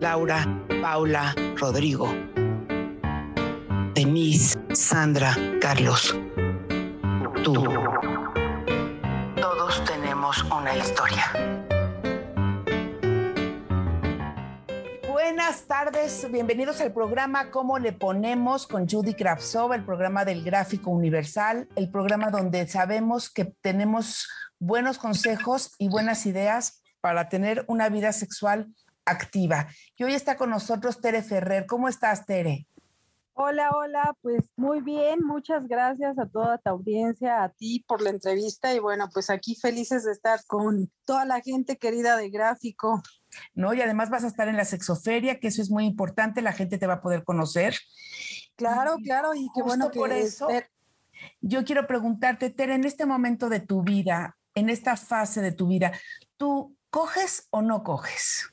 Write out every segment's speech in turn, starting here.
Laura, Paula, Rodrigo, Denise, Sandra, Carlos, tú. Todos tenemos una historia. Buenas tardes, bienvenidos al programa ¿Cómo le ponemos? con Judy Kravsov, el programa del Gráfico Universal, el programa donde sabemos que tenemos buenos consejos y buenas ideas para tener una vida sexual activa. Y hoy está con nosotros Tere Ferrer. ¿Cómo estás, Tere? Hola, hola, pues muy bien, muchas gracias a toda tu audiencia, a ti por la entrevista y bueno, pues aquí felices de estar con toda la gente querida de Gráfico. ¿No? Y además vas a estar en la sexoferia, que eso es muy importante, la gente te va a poder conocer. Claro, claro, y qué bueno que por eso. Yo quiero preguntarte, Tere, en este momento de tu vida, en esta fase de tu vida, ¿tú ¿Coges o no coges?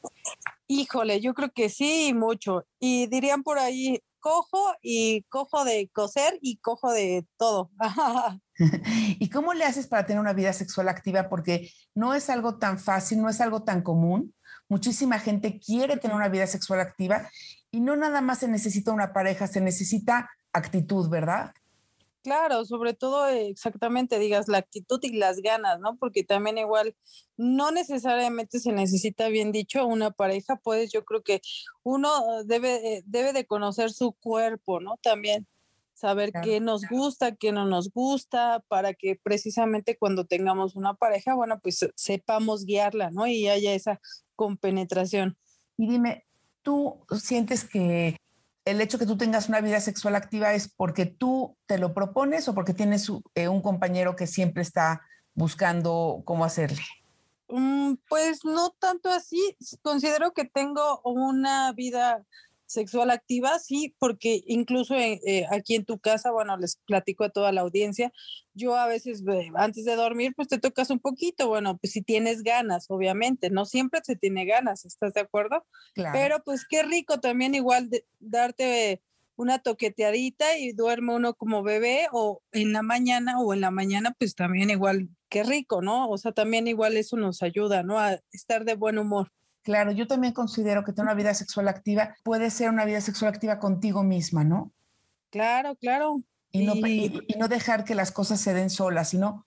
Híjole, yo creo que sí, mucho. Y dirían por ahí, cojo y cojo de coser y cojo de todo. ¿Y cómo le haces para tener una vida sexual activa? Porque no es algo tan fácil, no es algo tan común. Muchísima gente quiere tener una vida sexual activa y no nada más se necesita una pareja, se necesita actitud, ¿verdad? Claro, sobre todo exactamente, digas, la actitud y las ganas, ¿no? Porque también igual no necesariamente se necesita, bien dicho, una pareja, pues yo creo que uno debe, debe de conocer su cuerpo, ¿no? También saber qué nos gusta, qué no nos gusta, para que precisamente cuando tengamos una pareja, bueno, pues sepamos guiarla, ¿no? Y haya esa compenetración. Y dime, ¿tú sientes que el hecho que tú tengas una vida sexual activa es porque tú te lo propones o porque tienes eh, un compañero que siempre está buscando cómo hacerle? Mm, pues no tanto así. Considero que tengo una vida sexual activa, sí, porque incluso eh, eh, aquí en tu casa, bueno, les platico a toda la audiencia, yo a veces antes de dormir, pues te tocas un poquito, bueno, pues si tienes ganas, obviamente, no siempre se tiene ganas, ¿estás de acuerdo? Claro. Pero pues qué rico también igual darte una toqueteadita y duerme uno como bebé o en la mañana o en la mañana pues también igual, qué rico, ¿no? O sea, también igual eso nos ayuda, ¿no? A estar de buen humor. Claro, yo también considero que tener una vida sexual activa puede ser una vida sexual activa contigo misma, ¿no? Claro, claro. Y, no, no dejar que las cosas se den solas, sino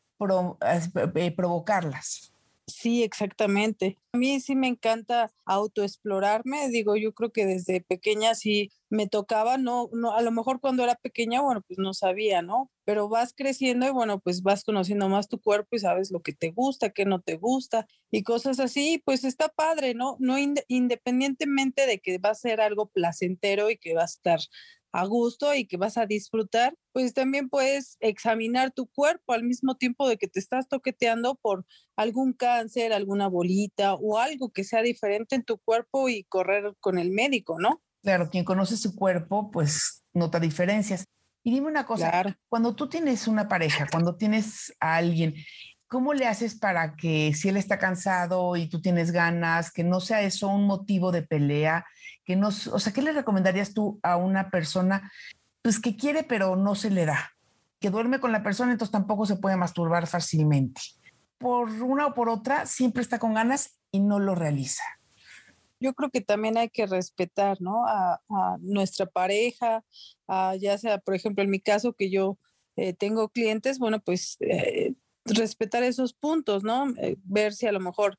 eh, provocarlas. Sí, exactamente. A mí sí me encanta autoexplorarme. Digo, yo creo que desde pequeña sí me tocaba, no, no, a lo mejor cuando era pequeña, bueno, pues no sabía, ¿no? Pero vas creciendo y bueno, pues vas conociendo más tu cuerpo y sabes lo que te gusta, qué no te gusta y cosas así, pues está padre, ¿no? No independientemente de que va a ser algo placentero y que va a estar a gusto y que vas a disfrutar, pues también puedes examinar tu cuerpo al mismo tiempo de que te estás toqueteando por algún cáncer, alguna bolita o algo que sea diferente en tu cuerpo y correr con el médico, ¿no? Claro, quien conoce su cuerpo, pues nota diferencias. Y dime una cosa, cuando tú tienes una pareja, cuando tienes a alguien, ¿cómo le haces para que si él está cansado y tú tienes ganas, que no sea eso un motivo de pelea? No, o sea, ¿qué le recomendarías tú a una persona pues que quiere pero no se le da? Que duerme con la persona, entonces tampoco se puede masturbar fácilmente. Por una o por otra, siempre está con ganas y no lo realiza yo creo que también hay que respetar, ¿no? A, nuestra pareja, ya sea, por ejemplo, en mi caso que yo eh, tengo clientes, bueno, pues eh, respetar esos puntos, ¿no? Eh, ver si a lo mejor,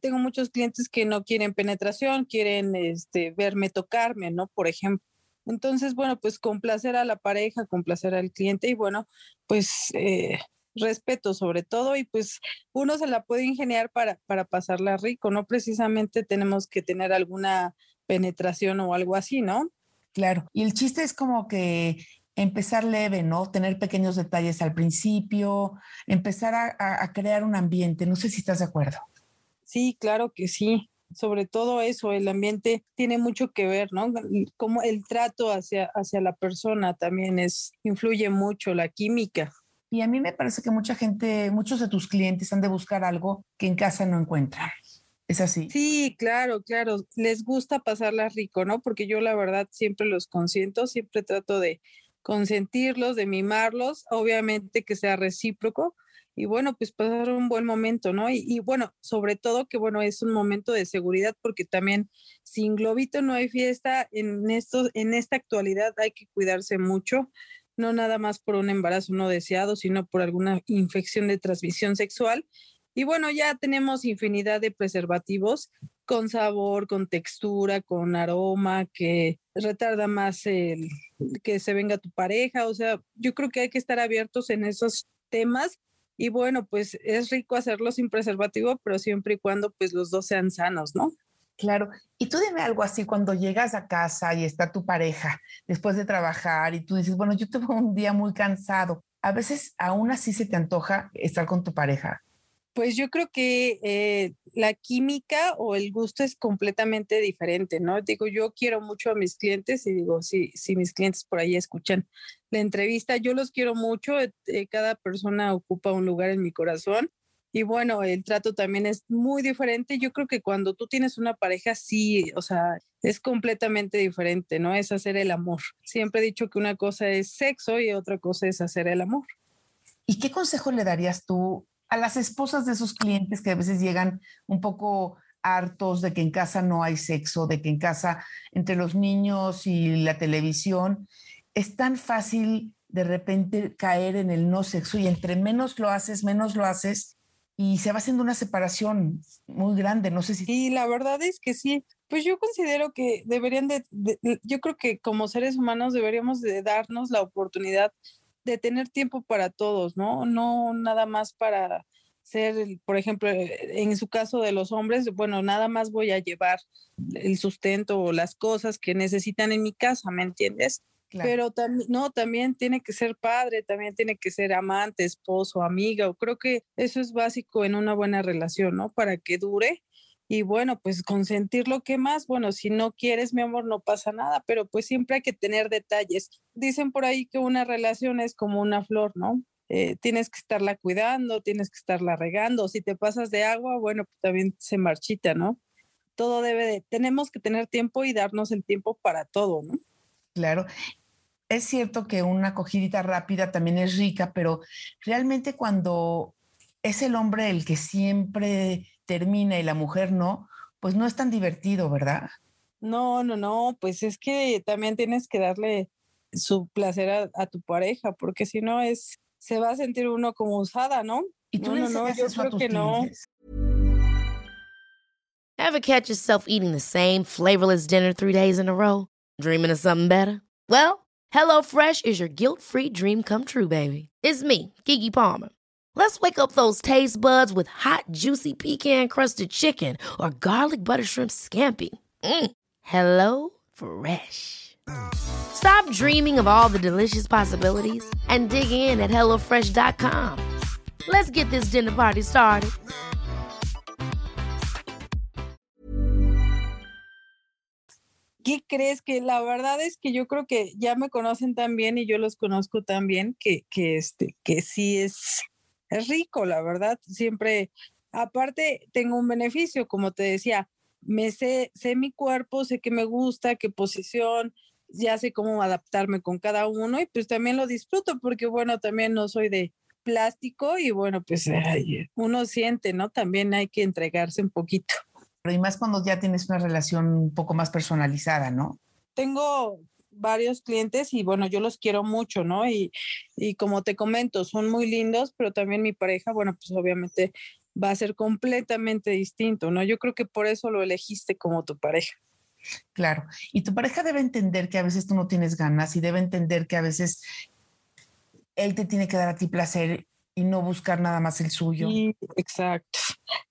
tengo muchos clientes que no quieren penetración, quieren este, verme tocarme, ¿no? Por ejemplo. Entonces, bueno, pues complacer a la pareja, complacer al cliente y bueno, pues respeto sobre todo y pues uno se la puede ingeniar para, para pasarla rico, no precisamente tenemos que tener alguna penetración o algo así, ¿no? Claro, y el chiste es como que empezar leve, ¿no? Tener pequeños detalles al principio, empezar a, a, crear un ambiente, no sé si estás de acuerdo. Sí, claro que sí. sobre todo eso, el ambiente tiene mucho que ver, ¿no? Como el trato hacia, hacia la persona también es, influye mucho, la química. Y a mí me parece que mucha gente, muchos de tus clientes han de buscar algo que en casa no encuentran. ¿Es así? Sí, claro, claro. Les gusta pasarla rico, ¿no? Porque yo la verdad siempre los consiento, siempre trato de consentirlos, de mimarlos, obviamente que sea recíproco y bueno, pues pasar un buen momento, ¿no? Y, y, bueno, sobre todo que bueno, es un momento de seguridad porque también sin globito no hay fiesta, en, esto, en esta actualidad hay que cuidarse mucho, no nada más por un embarazo no deseado, sino por alguna infección de transmisión sexual. Y bueno, ya tenemos infinidad de preservativos con sabor, con textura, con aroma, que retarda más el que se venga tu pareja. O sea, yo creo que hay que estar abiertos en esos temas. Y bueno, pues es rico hacerlo sin preservativo, pero siempre y cuando pues los dos sean sanos, ¿no? Claro. Y tú dime algo así, cuando llegas a casa y está tu pareja después de trabajar y tú dices, bueno, yo tuve un día muy cansado, a veces aún así se te antoja estar con tu pareja. Pues yo creo que eh, la química o el gusto es completamente diferente, ¿no? Digo, yo quiero mucho a mis clientes y digo, si, mis clientes por ahí escuchan la entrevista, yo los quiero mucho, eh, cada persona ocupa un lugar en mi corazón y bueno, el trato también es muy diferente. Yo creo que cuando tú tienes una pareja, sí, o sea, es completamente diferente, ¿no? Es hacer el amor. Siempre he dicho que una cosa es sexo y otra cosa es hacer el amor. ¿Y qué consejo le darías tú a las esposas de esos clientes que a veces llegan un poco hartos de que en casa no hay sexo, de que en casa entre los niños y la televisión es tan fácil de repente caer en el no sexo y entre menos lo haces, menos lo haces y se va haciendo una separación muy grande. No sé si. Sí, la verdad es que sí. Pues yo considero que deberían de, yo creo que como seres humanos deberíamos de darnos la oportunidad de tener tiempo para todos, ¿no? No nada más para ser, por ejemplo, eh, en su caso de los hombres, bueno, nada más voy a llevar el sustento o las cosas que necesitan en mi casa, ¿me entiendes? Pero también, no, también tiene que ser padre, también tiene que ser amante, esposo, amiga. Creo que eso es básico en una buena relación, ¿no? Para que dure. Y bueno, pues consentir lo que más, bueno, si no quieres, mi amor, no pasa nada, pero pues siempre hay que tener detalles. Dicen por ahí que una relación es como una flor, ¿no? Eh, tienes que estarla cuidando, tienes que estarla regando. Si te pasas de agua, bueno, pues también se marchita, ¿no? Todo debe de, tenemos que tener tiempo y darnos el tiempo para todo, ¿no? Claro es cierto que una acogidita rápida también es rica, pero realmente cuando es el hombre el que siempre termina y la mujer no, pues no es tan divertido, ¿verdad? No, no, no, pues es que también tienes que darle su placer a, tu pareja, porque si no es, se va a sentir uno como usada, ¿no? Y tú no, no, no, yo creo que no. Ever catch yourself eating the same flavorless dinner three days in a row? Dreaming of something better? Well, HelloFresh is your guilt-free dream come true, baby. It's me, Kiki Palmer. Let's wake up those taste buds with hot, juicy pecan-crusted chicken or garlic butter shrimp scampi. Mm. Hello Fresh. Stop dreaming of all the delicious possibilities and dig in at HelloFresh.com. Let's get this dinner party started. ¿Qué crees que la verdad es que yo creo que ya me conocen tan bien y yo los conozco tan bien que, que, este, que sí es, es rico, la verdad. Siempre, aparte, tengo un beneficio, como te decía, me sé, sé mi cuerpo, sé que me gusta, qué posición, ya sé cómo adaptarme con cada uno y pues también lo disfruto porque bueno, también no soy de plástico y bueno, pues uno siente, ¿no? También hay que entregarse un poquito y más cuando ya tienes una relación un poco más personalizada, ¿no? Tengo varios clientes y bueno, yo los quiero mucho, ¿no? Y, y como te comento, son muy lindos, pero también mi pareja, bueno, pues obviamente va a ser completamente distinto, ¿no? Yo creo que por eso lo elegiste como tu pareja. Claro, y tu pareja debe entender que a veces tú no tienes ganas y debe entender que a veces él te tiene que dar a ti placer y no buscar nada más el suyo. exacto.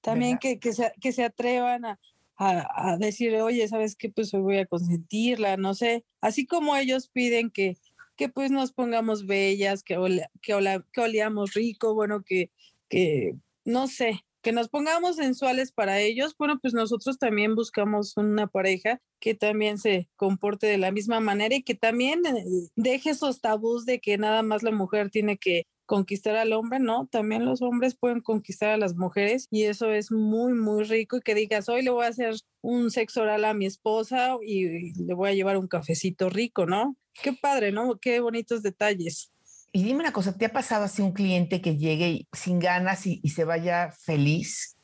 También que, que, se, que se atrevan a, a, decir, oye, ¿sabes qué? Pues hoy voy a consentirla, no sé. Así como ellos piden que, que pues nos pongamos bellas, que, que, que oleamos rico, bueno, que, que, no sé, que nos pongamos sensuales para ellos, bueno, pues nosotros también buscamos una pareja que también se comporte de la misma manera y que también eh, deje esos tabús de que nada más la mujer tiene que conquistar al hombre, no, también los hombres pueden conquistar a las mujeres y eso es muy, muy rico y que digas, hoy le voy a hacer un sexo oral a mi esposa y le voy a llevar un cafecito rico, ¿no? Qué padre, ¿no? Qué bonitos detalles. Y dime una cosa, ¿te ha pasado así un cliente que llegue sin ganas y, y se vaya feliz?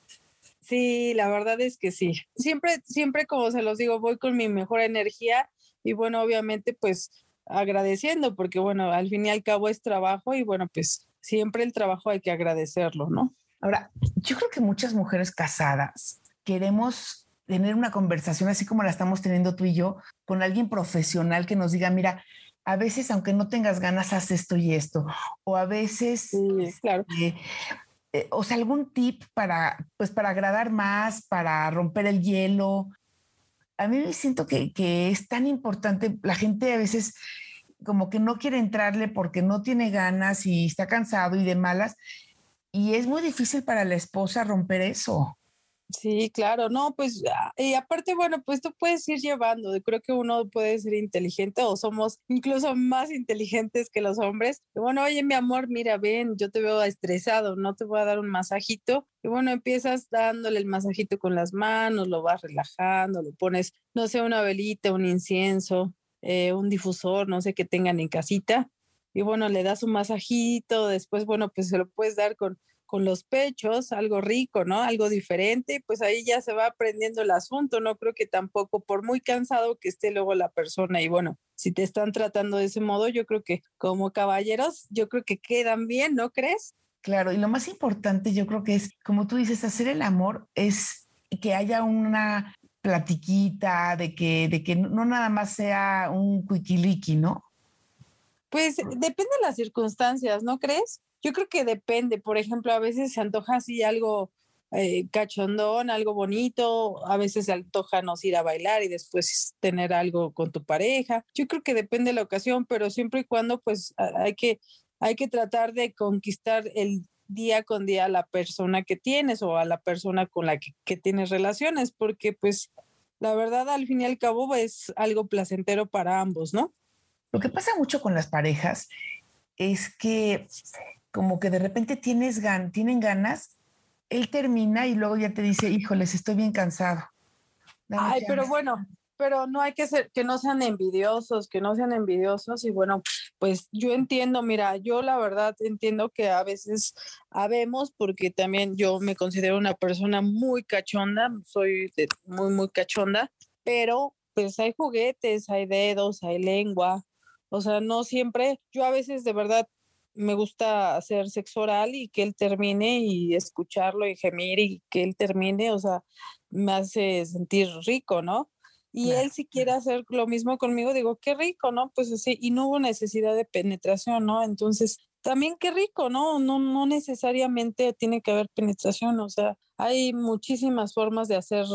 Sí, la verdad es que sí. Siempre, siempre, como se los digo, voy con mi mejor energía y bueno, obviamente, pues agradeciendo, porque bueno, al fin y al cabo es trabajo y bueno, pues siempre el trabajo hay que agradecerlo, ¿no? Ahora, yo creo que muchas mujeres casadas queremos tener una conversación así como la estamos teniendo tú y yo con alguien profesional que nos diga, mira, a veces aunque no tengas ganas, haz esto y esto, o a veces, claro. Este, eh, o sea, algún tip para, pues, para agradar más, para romper el hielo, a mí me siento que, que, es tan importante, la gente a veces como que no quiere entrarle porque no tiene ganas y está cansado y de malas, y es muy difícil para la esposa romper eso. Sí, claro, no, pues, ah, y aparte, bueno, pues tú puedes ir llevando, creo que uno puede ser inteligente o somos incluso más inteligentes que los hombres. Y bueno, oye, mi amor, mira, ven, yo te veo estresado, no te voy a dar un masajito. Y bueno, empiezas dándole el masajito con las manos, lo vas relajando, le pones, no sé, una velita, un incienso, eh, un difusor, no sé qué tengan en casita. Y bueno, le das un masajito, después, bueno, pues se lo puedes dar con con los pechos, algo rico, ¿no? Algo diferente, pues ahí ya se va aprendiendo el asunto, no creo que tampoco por muy cansado que esté luego la persona y bueno, si te están tratando de ese modo, yo creo que como caballeros, yo creo que quedan bien, ¿no crees? Claro, y lo más importante yo creo que es, como tú dices, hacer el amor es que haya una platiquita, de que, de que no nada más sea un cuiquiliqui, ¿no? Pues depende de las circunstancias, ¿no crees? Yo creo que depende, por ejemplo, a veces se antoja así algo eh, cachondón, algo bonito, a veces se antoja nos ir a bailar y después tener algo con tu pareja. Yo creo que depende de la ocasión, pero siempre y cuando pues hay que, hay que tratar de conquistar el día con día a la persona que tienes o a la persona con la que, que tienes relaciones, porque pues la verdad al fin y al cabo es algo placentero para ambos, ¿no? Lo que pasa mucho con las parejas es que como que de repente tienes gan tienen ganas, él termina y luego ya te dice, híjoles, estoy bien cansado. Ay, pero bueno, pero no hay que ser, que no sean envidiosos, que no sean envidiosos y bueno, pues yo entiendo, mira, yo la verdad entiendo que a veces habemos, porque también yo me considero una persona muy cachonda, soy muy, muy cachonda, pero pues hay juguetes, hay dedos, hay lengua, o sea, no siempre, yo a veces de verdad me gusta hacer sexo oral y que él termine y escucharlo y gemir y que él termine, o sea, me hace sentir rico, ¿no? Y él si quiere hacer lo mismo conmigo, digo, qué rico, ¿no? Pues así, y no hubo necesidad de penetración, ¿no? Entonces, también qué rico, ¿no? No, no necesariamente tiene que haber penetración, o sea, hay muchísimas formas de hacer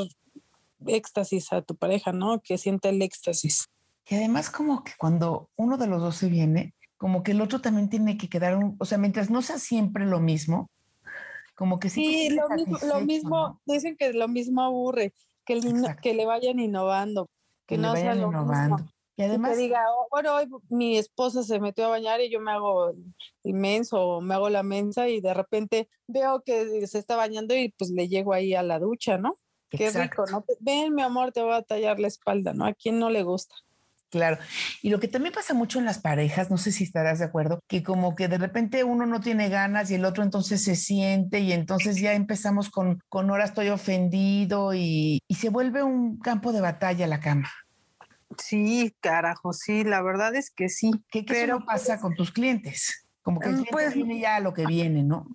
éxtasis a tu pareja, ¿no? Que sienta el éxtasis. Y además como que cuando uno de los dos se viene, como que el otro también tiene que quedar, un, o sea, mientras no sea siempre lo mismo, como que sí. Sí, lo mismo, lo mismo dicen que lo mismo aburre, que, el, que le vayan innovando, que, no sea lo innovando. Mismo. Y además. que diga, oh, bueno, hoy mi esposa se metió a bañar y yo me hago inmenso, o me hago la mensa y de repente veo que se está bañando y pues le llego ahí a la ducha, ¿no? Qué rico, ¿no? Ven, mi amor, te voy a tallar la espalda, ¿no? ¿A quién no le gusta? Claro. Y lo que también pasa mucho en las parejas, no sé si estarás de acuerdo, que como que de repente uno no tiene ganas y el otro entonces se siente y entonces ya empezamos con, con ahora estoy ofendido y, y se vuelve un campo de batalla la cama. Sí, carajo, sí, la verdad es que sí. ¿Qué, qué pero pasa pues con tus clientes? Como que el pues, viene ya a lo que viene, ¿no?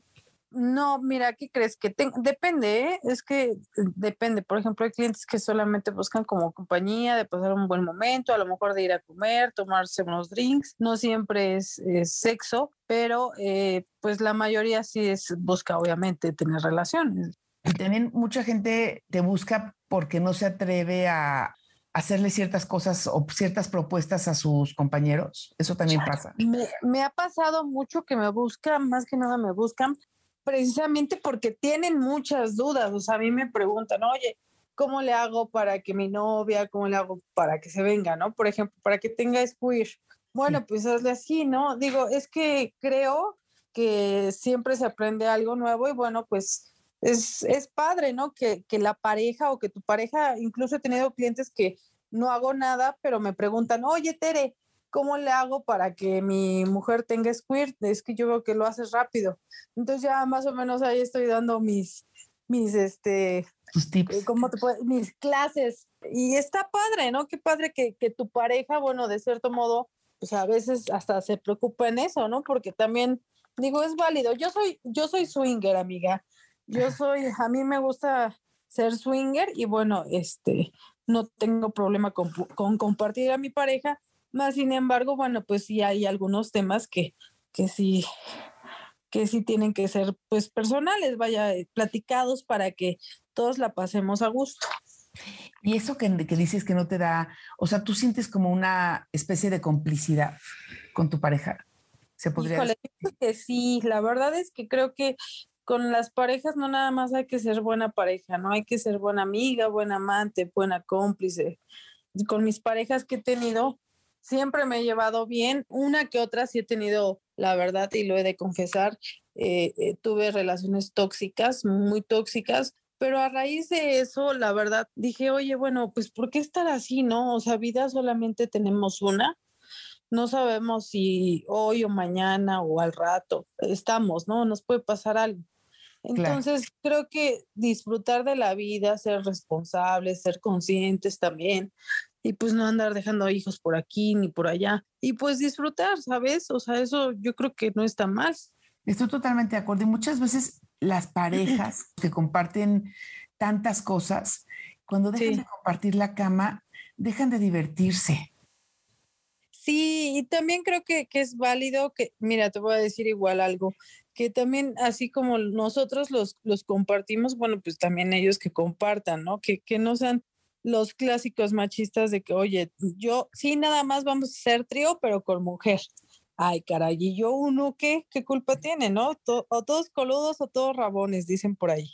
No, mira, ¿qué crees? Que depende, ¿eh? es que eh, depende. Por ejemplo, hay clientes que solamente buscan como compañía, de pasar un buen momento, a lo mejor de ir a comer, tomarse unos drinks. No siempre es, sexo, pero eh, pues la mayoría sí es busca, obviamente, tener relaciones. Y también mucha gente te busca porque no se atreve a hacerle ciertas cosas o ciertas propuestas a sus compañeros. Eso también pasa. Me, me, ha pasado mucho que me buscan, más que nada me buscan precisamente porque tienen muchas dudas. O sea, a mí me preguntan, oye, ¿cómo le hago para que mi novia, cómo le hago para que se venga, ¿no? Por ejemplo, para que tenga squir. Bueno, pues hazle así, ¿no? Digo, es que creo que siempre se aprende algo nuevo y bueno, pues es, es padre, ¿no? Que, que la pareja o que tu pareja, incluso he tenido clientes que no hago nada, pero me preguntan, oye, Tere, ¿cómo le hago para que mi mujer tenga squirt? Es que yo veo que lo haces rápido. Entonces ya más o menos ahí estoy dando mis, mis, este, tips. Eh, ¿cómo te mis clases. Y está padre, ¿no? Qué padre que, que tu pareja, bueno, de cierto modo, pues a veces hasta se preocupa en eso, ¿no? Porque también, digo, es válido. Yo soy, yo soy swinger, amiga. Yo soy, a mí me gusta ser swinger y bueno, este, no tengo problema con, con compartir a mi pareja, más sin embargo, bueno, pues sí hay algunos temas que, que sí que sí tienen que ser pues personales, vaya, eh, platicados para que todos la pasemos a gusto. Y eso que, que, dices que no te da, o sea, tú sientes como una especie de complicidad con tu pareja. Se podría decir? que sí, la verdad es que creo que con las parejas no nada más hay que ser buena pareja, no hay que ser buena amiga, buena amante, buena cómplice. Con mis parejas que he tenido, siempre me he llevado bien. Una que otra sí he tenido, la verdad, y lo he de confesar, eh, eh, tuve relaciones tóxicas, muy tóxicas, pero a raíz de eso, la verdad, dije, oye, bueno, pues ¿por qué estar así, no? O sea, vida solamente tenemos una. No sabemos si hoy o mañana o al rato estamos, ¿no? Nos puede pasar algo. Entonces, creo que disfrutar de la vida, ser responsables, ser conscientes también, y pues no andar dejando hijos por aquí ni por allá, y pues disfrutar, ¿sabes? O sea, eso yo creo que no está mal. Estoy totalmente de acuerdo. Y muchas veces las parejas que comparten tantas cosas, cuando dejan de compartir la cama, dejan de divertirse. Sí, y también creo que, que, es válido que, mira, te voy a decir igual algo, que también así como nosotros los, los compartimos, bueno, pues también ellos que compartan, ¿no? Que, que no sean los clásicos machistas de que, oye, yo sí, nada más vamos a ser trío, pero con mujer. Ay, caray, ¿y yo uno qué? ¿Qué culpa tiene, no? o todos coludos o todos rabones, dicen por ahí.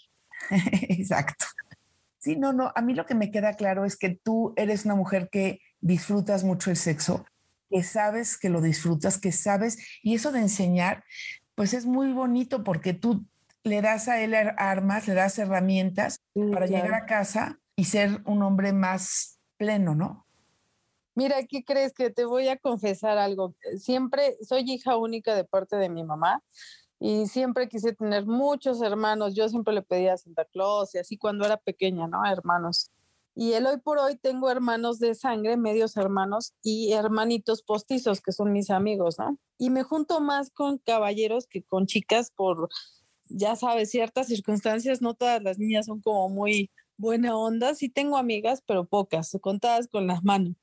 Exacto. Sí, no, no, a mí lo que me queda claro es que tú eres una mujer que disfrutas mucho el sexo, que sabes que lo disfrutas, que sabes, y eso de enseñar, pues es muy bonito porque tú le das a él armas, le das herramientas para llegar a casa y ser un hombre más pleno, ¿no? Mira, ¿qué crees que te voy a confesar algo? Siempre soy hija única de parte de mi mamá y siempre quise tener muchos hermanos. Yo siempre le pedía a Santa Claus y así cuando era pequeña, ¿no? Hermanos. Y el hoy por hoy tengo hermanos de sangre, medios hermanos y hermanitos postizos, que son mis amigos, ¿no? Y me junto más con caballeros que con chicas por, ya sabes, ciertas circunstancias. No todas las niñas son como muy buena onda. Sí tengo amigas, pero pocas, contadas con las manos.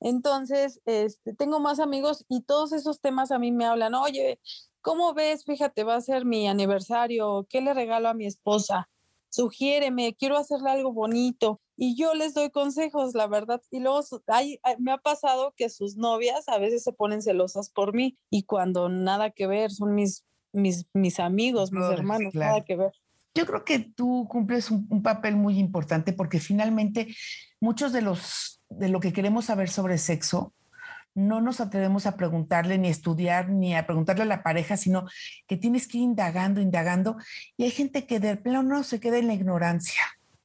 Entonces, este, tengo más amigos y todos esos temas a mí me hablan, oye, ¿cómo ves? Fíjate, va a ser mi aniversario, ¿qué le regalo a mi esposa? Sugiéreme, quiero hacerle algo bonito y yo les doy consejos, la verdad. Y luego hay, me ha pasado que sus novias a veces se ponen celosas por mí y cuando nada que ver, son mis, mis, mis amigos, mis hermanos, nada que ver. Yo creo que tú cumples un, papel muy importante porque finalmente muchos de los de lo que queremos saber sobre sexo no nos atrevemos a preguntarle ni a estudiar ni a preguntarle a la pareja, sino que tienes que ir indagando, indagando. Y hay gente que de plano se queda en la ignorancia.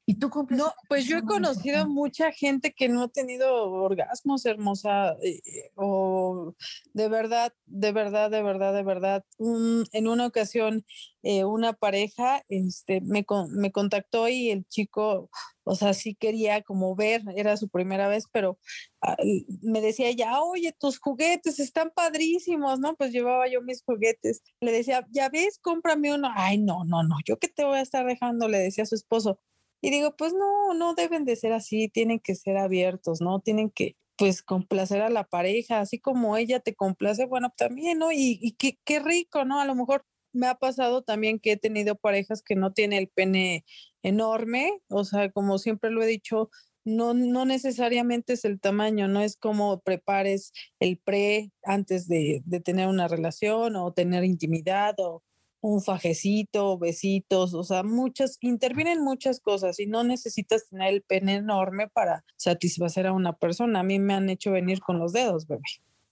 Y tú cumples. No, pues yo he conocido mucha gente que no ha tenido orgasmos, hermosa, eh, o de verdad, de verdad, de verdad, de verdad. en una ocasión, eh, una pareja este, me, me contactó y el chico, o sea, sí quería como ver, era su primera vez, pero ah, me decía ya, oye, tus juguetes están padrísimos, ¿no? Pues llevaba yo mis juguetes. Le decía, ya ves, cómprame uno. Ay, no, no, no, yo qué te voy a estar dejando, le decía a su esposo y digo, pues no, no deben de ser así, tienen que ser abiertos, ¿no? Tienen que, pues, complacer a la pareja, así como ella te complace, bueno, también, ¿no? Y, qué, qué rico, ¿no? A lo mejor me ha pasado también que he tenido parejas que no tienen el pene enorme, o sea, como siempre lo he dicho, no, no necesariamente es el tamaño, no es como prepares el pre antes de, de tener una relación o tener intimidad o, un fajecito, besitos, o sea, muchas, intervienen muchas cosas y no necesitas tener el pene enorme para satisfacer a una persona. A mí me han hecho venir con los dedos, bebé.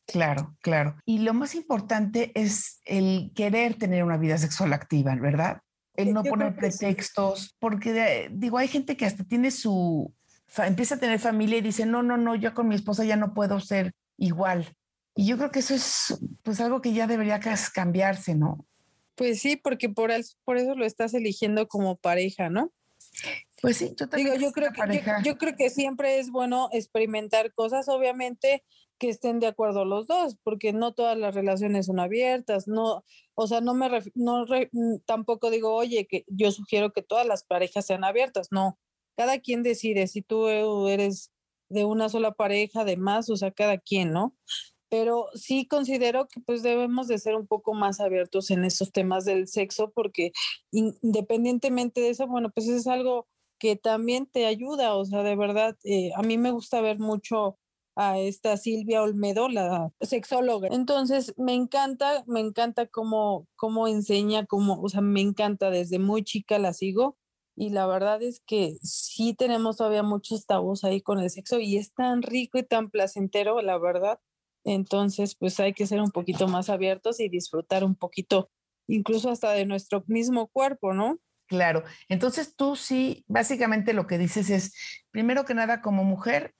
Claro, claro. Y lo más importante es el querer tener una vida sexual activa, ¿verdad? El no poner pretextos, porque digo, hay gente que hasta tiene su, empieza a tener familia y dice, no, no, no, yo con mi esposa ya no puedo ser igual. Y yo creo que eso es pues algo que ya debería cambiarse, ¿no? Pues sí, porque por, por eso lo estás eligiendo como pareja, ¿no? Pues sí, yo Digo, yo creo, que, yo, creo que siempre es bueno experimentar cosas, obviamente que estén de acuerdo los dos, porque no todas las relaciones son abiertas, no, o sea, no me, no mm, tampoco digo, oye, que yo sugiero que todas las parejas sean abiertas, no, cada quien decide, si tú eres de una sola pareja, de más, o sea, cada quien, ¿no? Pero sí considero que pues debemos de ser un poco más abiertos en estos temas del sexo porque independientemente de eso, bueno, pues es algo que también te ayuda, o sea, de verdad, eh, a mí me gusta ver mucho a esta Silvia Olmedo, la sexóloga. Entonces, me encanta, me encanta cómo, cómo enseña, cómo, o sea, me encanta, desde muy chica la sigo y la verdad es que sí tenemos todavía muchos tabús ahí con el sexo y es tan rico y tan placentero, la verdad, entonces, pues hay que ser un poquito más abiertos y disfrutar un poquito, incluso hasta de nuestro mismo cuerpo, ¿no? Claro. Entonces tú sí, básicamente lo que dices es, primero que nada, como mujer,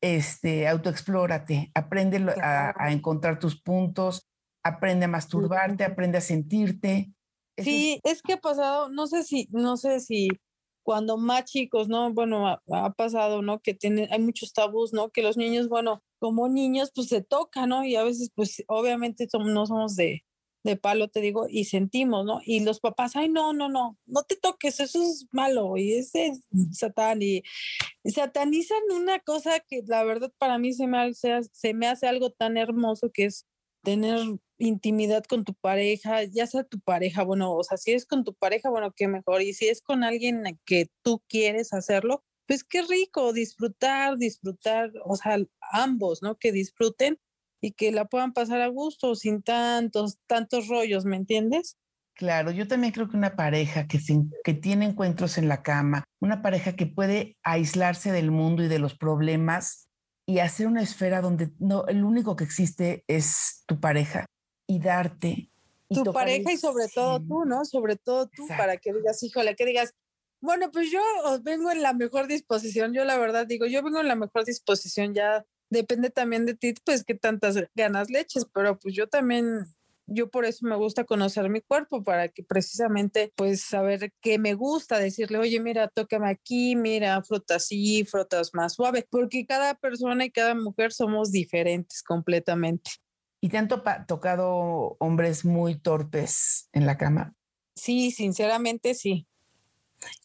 este, autoexplórate, aprende a, encontrar tus puntos, aprende a masturbarte, aprende a sentirte. sí, es... que ha pasado, no sé si, no sé si cuando más chicos, ¿no? Bueno, ha, ha pasado, ¿no? Que tienen, hay muchos tabús, ¿no? Que los niños, bueno, como niños, pues se toca, ¿no? Y a veces, pues obviamente somos, no somos de, de palo, te digo, y sentimos, ¿no? Y los papás, ay, no, no, no, no te toques, eso es malo, y ese satán, y, satanizan una cosa que la verdad para mí se me, hace, se me hace algo tan hermoso que es tener intimidad con tu pareja, ya sea tu pareja, bueno, o sea, si es con tu pareja, bueno, qué mejor, y si es con alguien que tú quieres hacerlo, pues qué rico disfrutar, disfrutar, o sea, ambos, ¿no? Que disfruten y que la puedan pasar a gusto sin tantos, tantos rollos, ¿me entiendes? Claro, yo también creo que una pareja que, que tiene encuentros en la cama, una pareja que puede aislarse del mundo y de los problemas y hacer una esfera donde no, el único que existe es tu pareja y darte. tu pareja y sobre todo tú, ¿no? Sobre todo tú, para que digas, híjole, que digas, bueno, pues yo vengo en la mejor disposición. Yo la verdad digo, yo vengo en la mejor disposición. Ya depende también de ti, pues qué tantas ganas leches, pero pues yo también, yo por eso me gusta conocer mi cuerpo, para que precisamente pues saber qué me gusta, decirle, oye, mira, tócame aquí, mira, frota así, frotas más suave, porque cada persona y cada mujer somos diferentes completamente. ¿Y te han tocado hombres muy torpes en la cama? Sí, sinceramente sí.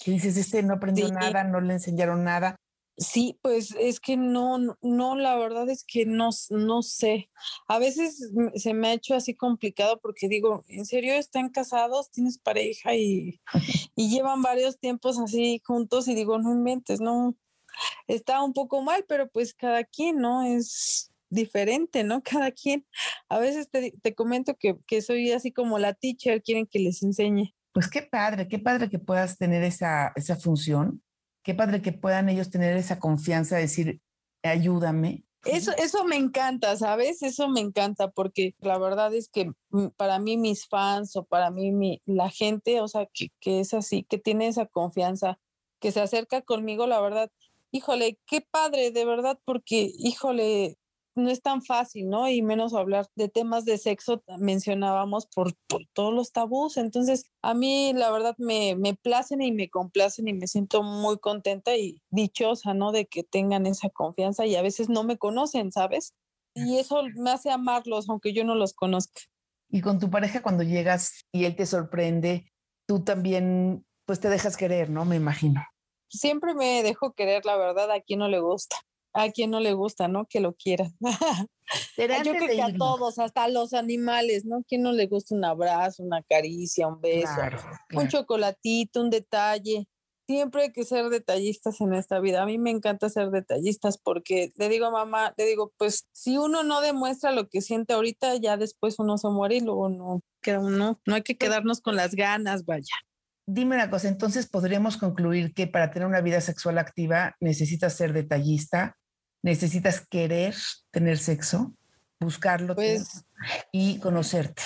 ¿Qué dices, este no aprendió nada, no le enseñaron nada. Sí, pues es que no, no, la verdad es que no, no sé. A veces se me ha hecho así complicado porque digo, ¿en serio están casados? ¿Tienes pareja? Y, y llevan varios tiempos así juntos y digo, no inventes, no. Está un poco mal, pero pues cada quien, ¿no? Es diferente, ¿no? Cada quien. A veces te, te comento que, que soy así como la teacher, quieren que les enseñe. Pues qué padre, qué padre que puedas tener esa, esa función, qué padre que puedan ellos tener esa confianza de decir, ayúdame. Eso, eso me encanta, ¿sabes? Eso me encanta porque la verdad es que mm, para mí mis fans o para mí mi, la gente, o sea, que, que es así, que tiene esa confianza, que se acerca conmigo, la verdad, híjole, qué padre, de verdad, porque, híjole, no es tan fácil, ¿no? Y menos hablar de temas de sexo, mencionábamos por, todos los tabús. Entonces, a mí la verdad me, me placen y me complacen y me siento muy contenta y dichosa, ¿no? De que tengan esa confianza y a veces no me conocen, ¿sabes? Y eso me hace amarlos, aunque yo no los conozca. Y con tu pareja cuando llegas y él te sorprende, tú también, pues te dejas querer, ¿no? Me imagino. Siempre me dejo querer, la verdad, a quien no le gusta a quien no le gusta, ¿no? Que lo quieran. Yo creo que a todos, hasta a los animales, ¿no? ¿Quién no le gusta un abrazo, una caricia, un beso, un chocolatito, un detalle? siempre hay que ser detallistas en esta vida. A mí me encanta ser detallistas porque le digo a mamá, le digo, pues si uno no demuestra lo que siente ahorita, ya después uno se muere y luego no queda uno. No hay que pues quedarnos con las ganas, vaya. Dime una cosa, entonces podríamos concluir que para tener una vida sexual activa necesitas ser detallista, necesitas querer tener sexo, buscarlo pues, y conocerte.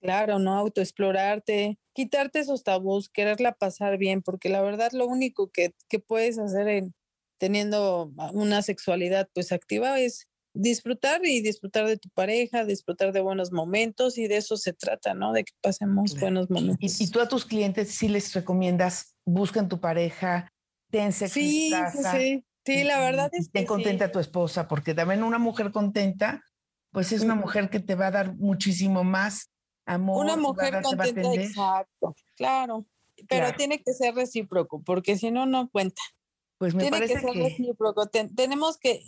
Claro, ¿no? Autoexplorarte, quitarte esos tabús, quererla pasar bien, porque la verdad lo único que, que puedes hacer en teniendo una sexualidad pues activa es disfrutar y disfrutar de tu pareja, disfrutar de buenos momentos y de eso se trata, ¿no? De que pasemos buenos momentos. ¿Y, tú a tus clientes sí les recomiendas, buscan tu pareja, ten sexo sí, Sí, sí, la verdad es que ten contenta a tu esposa, porque también una mujer contenta, pues es una mujer que te va a dar muchísimo más amor. Una mujer contenta, exacto, claro. Pero tiene que ser recíproco, porque si no, no cuenta. Pues me tiene que ser recíproco. tenemos que,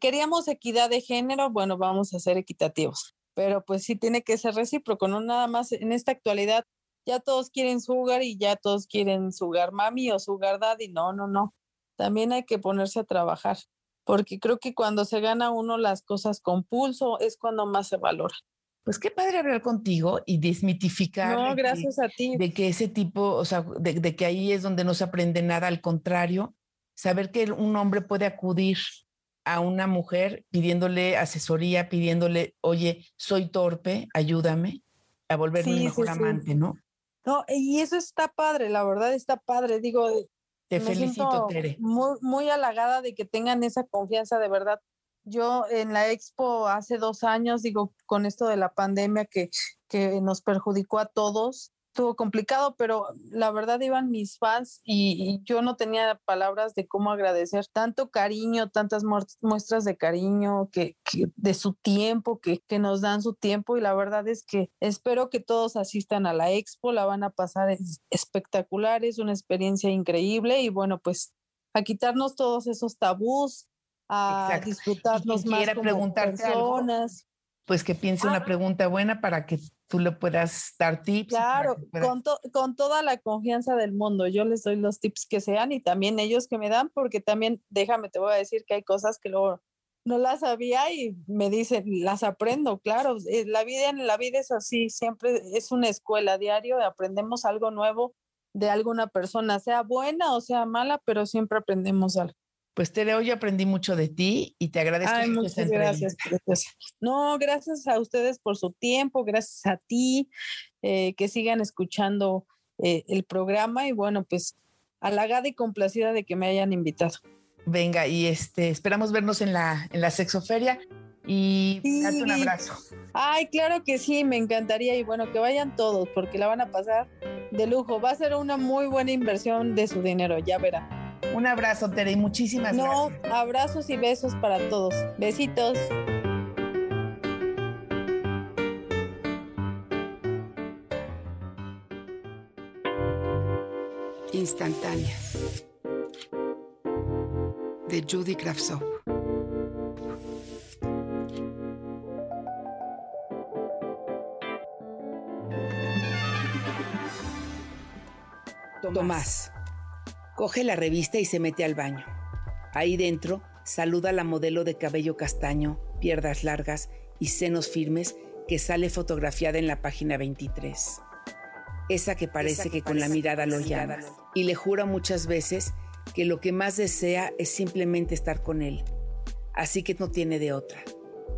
queríamos equidad de género, bueno, vamos a ser equitativos. Pero pues sí tiene que ser recíproco, no nada más en esta actualidad. Ya todos quieren su hogar y ya todos quieren su hogar mami o su hogar daddy. No, no, no. También hay que ponerse a trabajar, porque creo que cuando se gana uno las cosas con pulso es cuando más se valora. Pues qué padre hablar contigo y desmitificar. No, gracias a ti. De que ese tipo, o sea, de, que ahí es donde no se aprende nada, al contrario, saber que un hombre puede acudir a una mujer pidiéndole asesoría, pidiéndole, oye, soy torpe, ayúdame a volverme mejor amante, ¿no? No, y eso está padre, la verdad está padre. Digo, te felicito, Tere. Muy, muy halagada de que tengan esa confianza de verdad yo en la expo hace dos años, digo, con esto de la pandemia que, que nos perjudicó a todos, estuvo complicado, pero la verdad iban mis fans y, yo no tenía palabras de cómo agradecer tanto cariño, tantas muestras de cariño, que, de su tiempo, que, que, nos dan su tiempo y la verdad es que espero que todos asistan a la expo, la van a pasar espectacular, es una experiencia increíble y bueno, pues a quitarnos todos esos tabús, a disfrutarnos más como personas. pues que piense una ah. pregunta buena para que tú le puedas dar tips. Claro, con, con toda la confianza del mundo. Yo les doy los tips que sean y también ellos que me dan, porque también, déjame, te voy a decir que hay cosas que luego no las sabía y me dicen, las aprendo, claro. Eh, la vida en la vida es así, siempre es una escuela diario, aprendemos algo nuevo de alguna persona, sea buena o sea mala, pero siempre aprendemos algo. Pues Tere, hoy aprendí mucho de ti y te agradezco. Ay, muchas gracias. No, gracias a ustedes por su tiempo, gracias a ti, eh, que sigan escuchando eh, el programa y bueno, pues halagada y complacida de que me hayan invitado. Venga, y este, esperamos vernos en la, en la sexoferia y darte un abrazo. Ay, claro que sí, me encantaría y bueno, que vayan todos porque la van a pasar de lujo. Va a ser una muy buena inversión de su dinero, ya verán. Un abrazo, Tere, y muchísimas gracias. No, abrazos y besos para todos. Besitos. Instantánea de Judy Kravtsov. Tomás. Coge la revista y se mete al baño. Ahí dentro saluda a la modelo de cabello castaño, piernas largas y senos firmes que sale fotografiada en la página 23. Esa que parece que, con la mirada lo llama y le jura muchas veces que lo que más desea es simplemente estar con él. Así que no tiene de otra.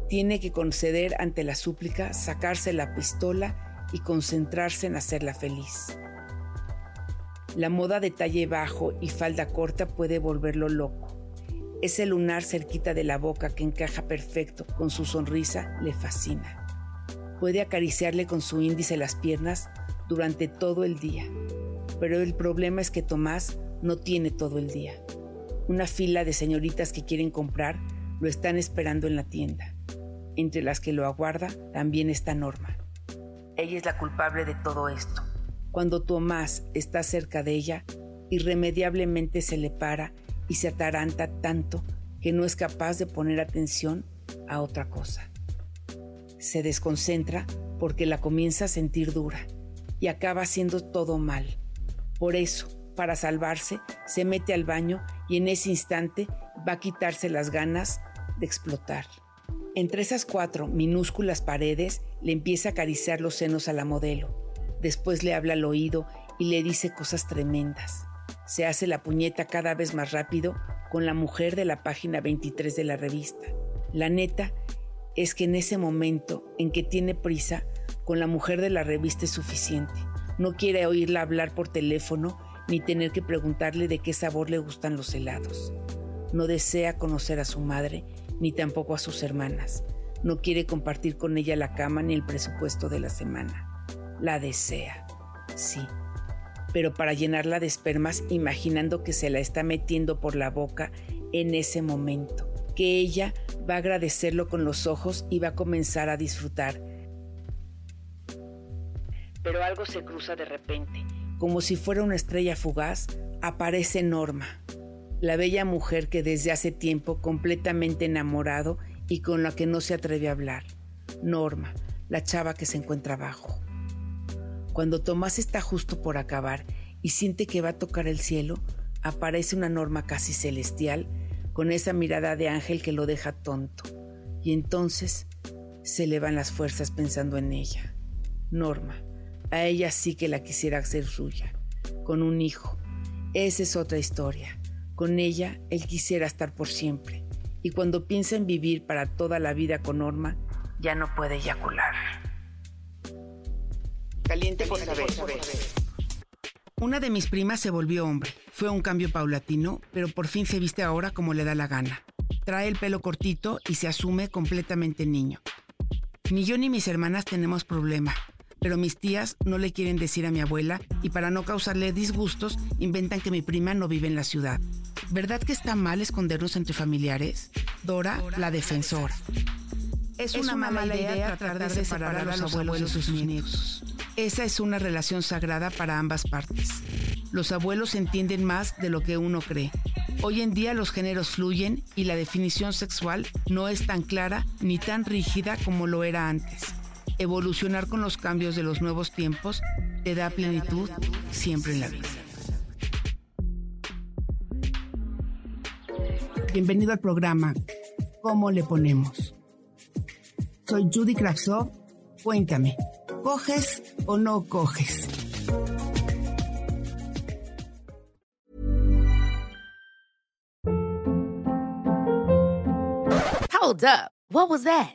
Tiene que conceder ante la súplica, sacarse la pistola y concentrarse en hacerla feliz. La moda de talle bajo y falda corta puede volverlo loco. Ese lunar cerquita de la boca que encaja perfecto con su sonrisa le fascina. Puede acariciarle con su índice las piernas durante todo el día. Pero el problema es que Tomás no tiene todo el día. Una fila de señoritas que quieren comprar lo están esperando en la tienda. Entre las que lo aguarda también está Norma. Ella es la culpable de todo esto cuando Tomás está cerca de ella, irremediablemente se le para y se ataranta tanto que no es capaz de poner atención a otra cosa. Se desconcentra porque la comienza a sentir dura y acaba haciendo todo mal. Por eso, para salvarse, se mete al baño y en ese instante va a quitarse las ganas de explotar. Entre esas cuatro minúsculas paredes le empieza a acariciar los senos a la modelo. Después le habla al oído y le dice cosas tremendas. Se hace la puñeta cada vez más rápido con la mujer de la página 23 de la revista. La neta es que en ese momento en que tiene prisa, con la mujer de la revista es suficiente. No quiere oírla hablar por teléfono ni tener que preguntarle de qué sabor le gustan los helados. No desea conocer a su madre ni tampoco a sus hermanas. No quiere compartir con ella la cama ni el presupuesto de la semana. La desea, sí, pero para llenarla de espermas imaginando que se la está metiendo por la boca en ese momento, que ella va a agradecerlo con los ojos y va a comenzar a disfrutar. Pero algo se cruza de repente, como si fuera una estrella fugaz, aparece Norma, la bella mujer que desde hace tiempo completamente enamorado y con la que no se atreve a hablar. Norma, la chava que se encuentra abajo. Cuando Tomás está justo por acabar y siente que va a tocar el cielo, aparece una Norma casi celestial con esa mirada de ángel que lo deja tonto. Y entonces se le van las fuerzas pensando en ella. Norma, a ella sí que la quisiera hacer suya, con un hijo. Esa es otra historia. Con ella, él quisiera estar por siempre. Y cuando piensa en vivir para toda la vida con Norma, ya no puede eyacular. Caliente por saber. Una de mis primas se volvió hombre. Fue un cambio paulatino, pero por fin se viste ahora como le da la gana. Trae el pelo cortito y se asume completamente niño. Ni yo ni mis hermanas tenemos problema, pero mis tías no le quieren decir a mi abuela y para no causarle disgustos inventan que mi prima no vive en la ciudad. ¿Verdad que está mal escondernos entre familiares? Dora, la defensora. Es una, mala, idea, tratar de separar a los abuelos de sus nietos. Esa es una relación sagrada para ambas partes. Los abuelos entienden más de lo que uno cree. Hoy en día los géneros fluyen y la definición sexual no es tan clara ni tan rígida como lo era antes. Evolucionar con los cambios de los nuevos tiempos te da plenitud siempre en la vida. Bienvenido al programa ¿Cómo le ponemos? Soy Judy Kravsov. Cuéntame, ¿coges o no coges? Hold up. What was that?